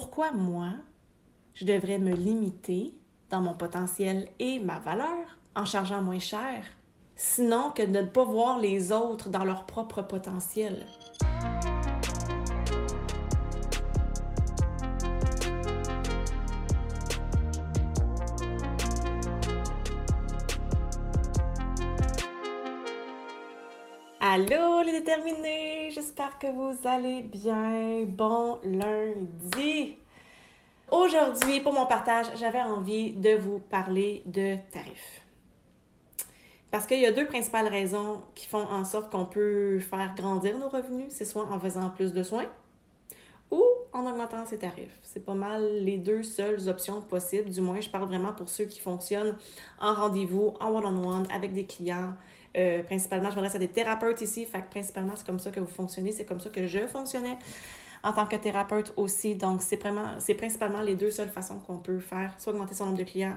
Pourquoi moi, je devrais me limiter dans mon potentiel et ma valeur en chargeant moins cher, sinon que de ne pas voir les autres dans leur propre potentiel? Allô les déterminés, j'espère que vous allez bien. Bon lundi. Aujourd'hui, pour mon partage, j'avais envie de vous parler de tarifs. Parce qu'il y a deux principales raisons qui font en sorte qu'on peut faire grandir nos revenus. C'est soit en faisant plus de soins ou en augmentant ses tarifs. C'est pas mal les deux seules options possibles. Du moins, je parle vraiment pour ceux qui fonctionnent en rendez-vous, en one-on-one, avec des clients euh, principalement, je m'adresse à des thérapeutes ici. Fait que principalement, c'est comme ça que vous fonctionnez. C'est comme ça que je fonctionnais en tant que thérapeute aussi. Donc, c'est vraiment, c'est principalement les deux seules façons qu'on peut faire, soit augmenter son nombre de clients,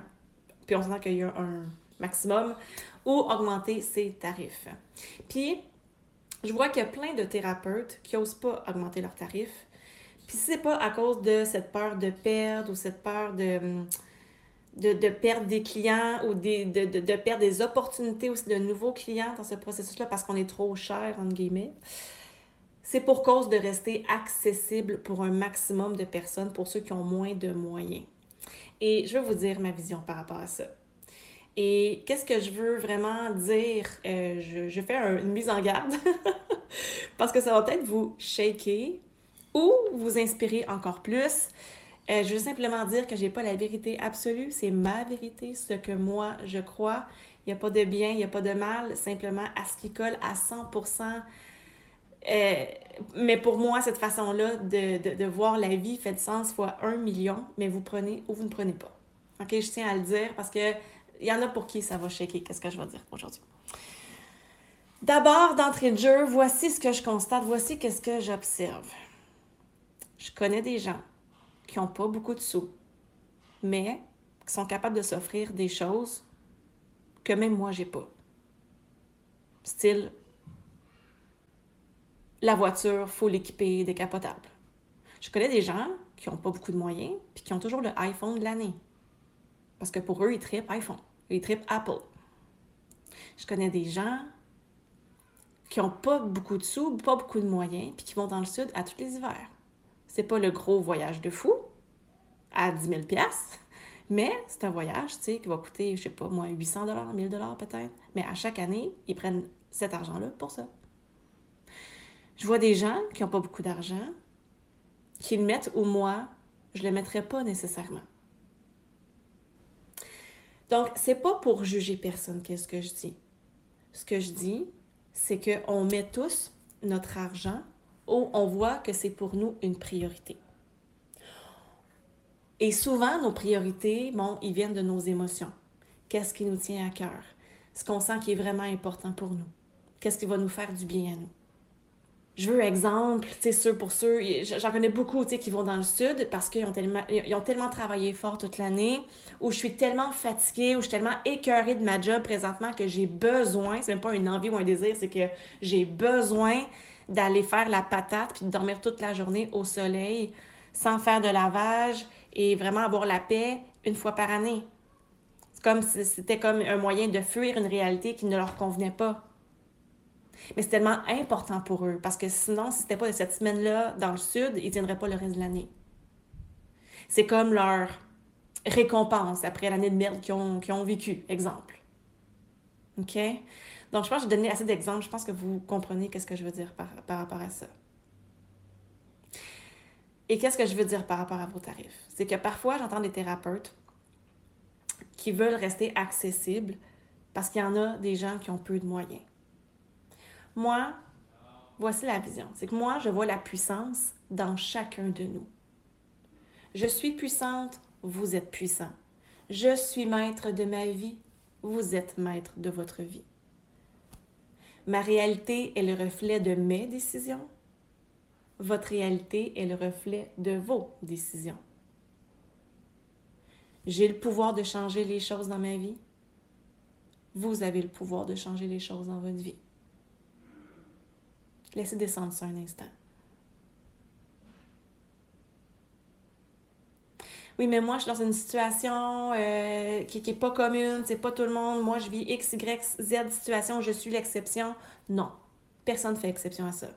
puis on sent qu'il y a un maximum, ou augmenter ses tarifs. Puis, je vois qu'il y a plein de thérapeutes qui n'osent pas augmenter leurs tarifs. Puis, c'est pas à cause de cette peur de perdre ou cette peur de hum, de, perdre des clients ou des, de, perdre des opportunités aussi de nouveaux clients dans ce processus-là parce qu'on est trop cher, entre guillemets. C'est pour cause de rester accessible pour un maximum de personnes, pour ceux qui ont moins de moyens. Et je vais vous dire ma vision par rapport à ça. Et qu'est-ce que je veux vraiment dire? Euh, je, je, fais une mise en garde parce que ça va peut-être vous shaker ou vous inspirer encore plus. Euh, je veux simplement dire que je n'ai pas la vérité absolue, c'est ma vérité, ce que moi je crois. Il n'y a pas de bien, il n'y a pas de mal, simplement à ce qui colle à 100%. Euh, mais pour moi, cette façon-là de, voir la vie fait de sens fois un million, mais vous prenez ou vous ne prenez pas. OK, je tiens à le dire parce que il y en a pour qui ça va shaker. Qu'est-ce que je vais dire aujourd'hui? D'abord, d'entrée de jeu, voici ce que je constate, voici qu'est-ce que j'observe. Je connais des gens qui n'ont pas beaucoup de sous, mais qui sont capables de s'offrir des choses que même moi, j'ai pas. Style, la voiture, faut l'équiper décapotable. Je connais des gens qui n'ont pas beaucoup de moyens, puis qui ont toujours le iPhone de l'année. Parce que pour eux, ils trippent iPhone, ils trippent Apple. Je connais des gens qui n'ont pas beaucoup de sous, pas beaucoup de moyens, puis qui vont dans le sud à tous les hivers. C'est pas le gros voyage de fou à 10 000 mais c'est un voyage, tu sais, qui va coûter, je sais pas, moi, 800 1000 peut-être. Mais à chaque année, ils prennent cet argent-là pour ça. Je vois des gens qui n'ont pas beaucoup d'argent, qui le mettent où moi, je ne le mettrais pas nécessairement. Donc, c'est pas pour juger personne qu'est-ce que je dis. Ce que je dis, c'est qu'on met tous notre argent on voit que c'est pour nous une priorité. Et souvent, nos priorités, bon, ils viennent de nos émotions. Qu'est-ce qui nous tient à cœur? Ce qu'on sent qui est vraiment important pour nous. Qu'est-ce qui va nous faire du bien à nous? Je veux exemple, tu sais, pour ceux, j'en connais beaucoup, tu sais, qui vont dans le sud parce qu'ils ont tellement, tellement travaillé fort toute l'année, où je suis tellement fatiguée, où je suis tellement écœurée de ma job présentement que j'ai besoin, c'est même pas une envie ou un désir, c'est que j'ai besoin d'aller faire la patate puis de dormir toute la journée au soleil sans faire de lavage et vraiment avoir la paix une fois par année. C'est comme si c'était comme un moyen de fuir une réalité qui ne leur convenait pas. Mais c'est tellement important pour eux parce que sinon, si c'était pas cette semaine-là dans le sud, ils ne tiendraient pas le reste de l'année. C'est comme leur récompense après l'année de merde qu'ils ont, ont vécu, exemple. OK? Donc, je pense que j'ai donné assez d'exemples. Je pense que vous comprenez qu'est-ce que je veux dire par, rapport à ça. Et qu'est-ce que je veux dire par rapport à vos tarifs? C'est que parfois, j'entends des thérapeutes qui veulent rester accessibles parce qu'il y en a des gens qui ont peu de moyens. Moi, voici la vision. C'est que moi, je vois la puissance dans chacun de nous. Je suis puissante, vous êtes puissant. Je suis maître de ma vie, vous êtes maître de votre vie. Ma réalité est le reflet de mes décisions. Votre réalité est le reflet de vos décisions. J'ai le pouvoir de changer les choses dans ma vie. Vous avez le pouvoir de changer les choses dans votre vie. Laissez descendre ça un instant. Oui, mais moi, je suis dans une situation euh, qui n'est pas commune, c'est pas tout le monde. Moi, je vis X, Y, Z situation, je suis l'exception. Non, personne ne fait exception à ça.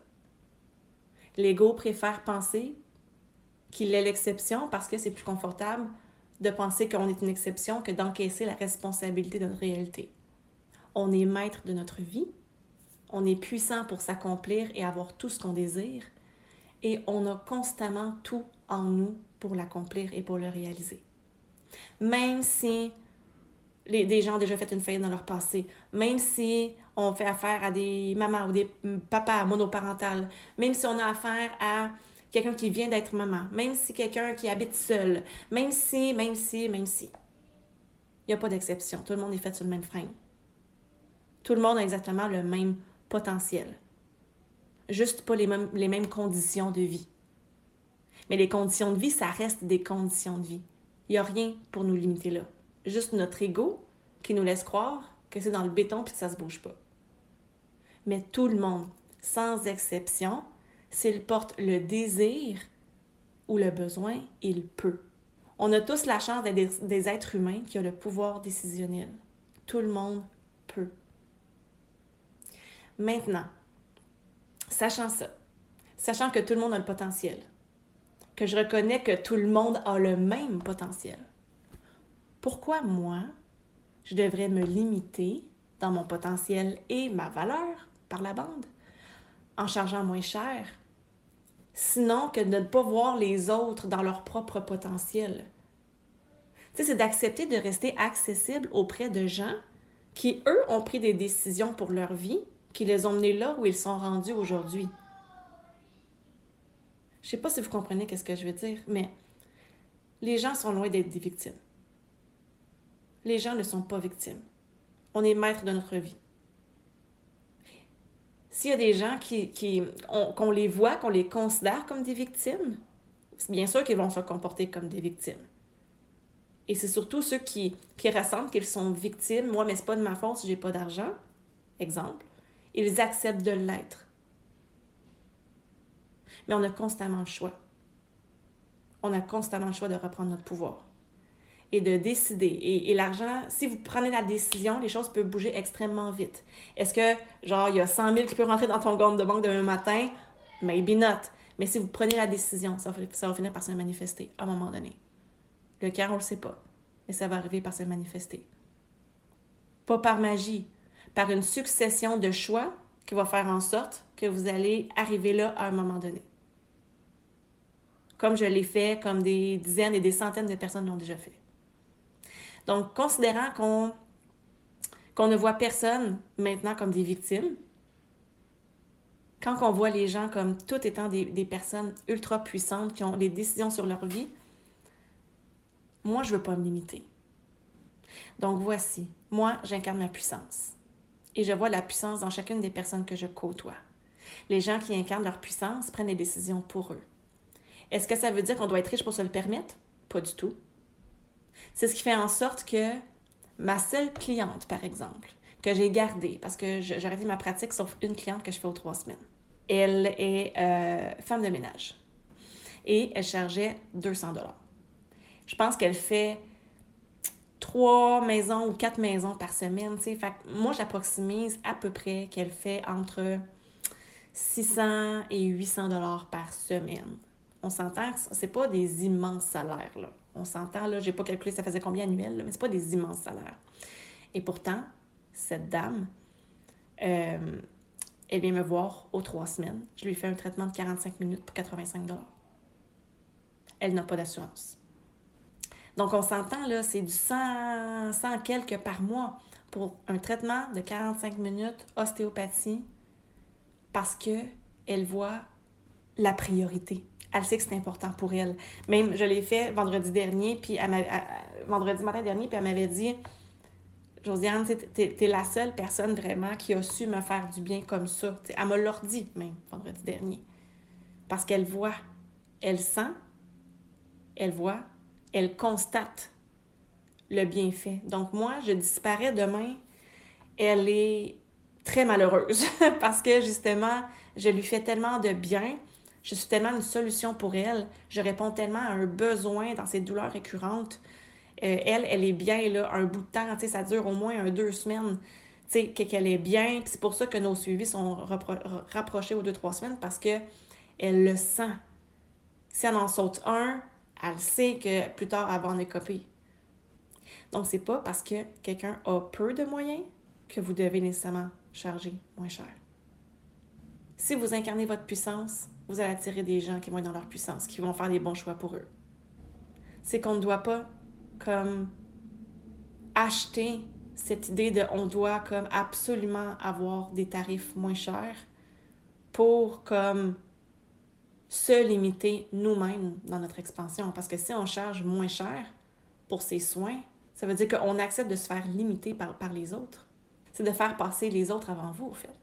L'ego préfère penser qu'il est l'exception parce que c'est plus confortable de penser qu'on est une exception que d'encaisser la responsabilité de notre réalité. On est maître de notre vie, on est puissant pour s'accomplir et avoir tout ce qu'on désire, et on a constamment tout en nous pour l'accomplir et pour le réaliser. Même si les, des gens ont déjà fait une faillite dans leur passé, même si on fait affaire à des mamans ou des papas monoparentales, même si on a affaire à quelqu'un qui vient d'être maman, même si quelqu'un qui habite seul, même si, même si, même si. Il n'y a pas d'exception. Tout le monde est fait sur le même frein. Tout le monde a exactement le même Juste pas les mêmes, conditions de vie. Mais les conditions de vie, ça reste des conditions de vie. Il n'y a rien pour nous limiter là. Juste notre ego qui nous laisse croire que c'est dans le béton et que ça ne se bouge pas. Mais tout le monde, sans exception, s'il porte le désir ou le besoin, il peut. On a tous la chance d'être des êtres humains qui ont le pouvoir décisionnel. Tout le monde peut. Maintenant, sachant ça, sachant que tout le monde a le potentiel, que je reconnais que tout le monde a le même potentiel. Pourquoi moi, je devrais me limiter dans mon potentiel et ma valeur par la bande en chargeant moins cher, sinon que de ne pas voir les autres dans leur propre potentiel? C'est d'accepter de rester accessible auprès de gens qui, eux, ont pris des décisions pour leur vie, qui les ont menés là où ils sont rendus aujourd'hui. Je sais pas si vous comprenez qu'est-ce que je veux dire, mais les gens sont loin d'être des victimes. Les gens ne sont pas victimes. On est maître de notre vie. S'il y a des gens qui, qui qu'on les voit, qu'on les considère comme des victimes, c'est bien sûr qu'ils vont se comporter comme des victimes. Et c'est surtout ceux qui, qui ressentent qu'ils sont victimes. Moi, mais c'est pas de ma faute si j'ai pas d'argent. Exemple. Ils acceptent de l'être mais on a constamment le choix. On a constamment le choix de reprendre notre pouvoir et de décider. Et, l'argent, si vous prenez la décision, les choses peuvent bouger extrêmement vite. Est-ce que, genre, il y a 100 000 qui peuvent rentrer dans ton compte de banque demain matin? Maybe not. Mais si vous prenez la décision, ça va, finir par se manifester à un moment donné. Le cœur, on le sait pas, mais ça va arriver par se manifester. Pas par magie, par une succession de choix qui va faire en sorte que vous allez arriver là à un moment donné comme je l'ai fait, comme des dizaines et des centaines de personnes l'ont déjà fait. Donc, considérant qu'on ne voit personne maintenant comme des victimes, quand on voit les gens comme tout étant des, des, personnes ultra puissantes qui ont des décisions sur leur vie, moi, je ne veux pas me limiter. Donc, voici, moi, j'incarne ma puissance. Et je vois la puissance dans chacune des personnes que je côtoie. Les gens qui incarnent leur puissance prennent des décisions pour eux. Est-ce que ça veut dire qu'on doit être riche pour se le permettre? Pas du tout. C'est ce qui fait en sorte que ma seule cliente, par exemple, que j'ai gardée, parce que j'ai arrêté ma pratique sauf une cliente que je fais aux trois semaines, elle est euh, femme de ménage. Et elle chargeait 200 dollars. Je pense qu'elle fait trois maisons ou quatre maisons par semaine. Moi, j'approximise à peu près qu'elle fait entre 600 et 800 dollars par semaine on s'entend c'est pas des immenses salaires, là. On s'entend, là, j'ai pas calculé ça faisait combien annuel, mais c'est pas des immenses salaires. Et pourtant, cette dame, euh, elle vient me voir aux trois semaines. Je lui fais un traitement de 45 minutes pour 85 Elle n'a pas d'assurance. Donc, on s'entend, là, c'est du 100, 100 quelques par mois pour un traitement de 45 minutes ostéopathie parce que elle voit la priorité elle sait que c'est important pour elle. Même, je l'ai fait vendredi dernier, puis elle vendredi matin dernier, puis elle m'avait dit Josiane, tu es, la seule personne vraiment qui a su me faire du bien comme ça. elle me l'a dit même vendredi dernier. Parce qu'elle voit, elle sent, elle voit, elle constate le bienfait. Donc moi, je disparais demain, elle est très malheureuse parce que justement, je lui fais tellement de bien Je suis tellement une solution pour elle. Je réponds tellement à un besoin dans ses douleurs récurrentes. Euh, elle, elle est bien là, un bout de temps, ça dure au moins un, deux semaines qu'elle est bien. C'est pour ça que nos suivis sont rapprochés aux deux, trois semaines parce qu'elle le sent. Si elle en saute un, elle sait que plus tard, elle va en écoper. Donc, c'est pas parce que quelqu'un a peu de moyens que vous devez nécessairement charger moins cher. Si vous incarnez votre puissance, vous allez attirer des gens qui vont être dans leur puissance, qui vont faire les bons choix pour eux. C'est qu'on ne doit pas comme acheter cette idée de on doit comme absolument avoir des tarifs moins chers pour comme se limiter nous-mêmes dans notre expansion. Parce que si on charge moins cher pour ses soins, ça veut dire qu'on accepte de se faire limiter par, par les autres. C'est de faire passer les autres avant vous, au fait.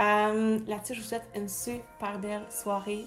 Euh, Là-dessus, je vous souhaite une super belle soirée.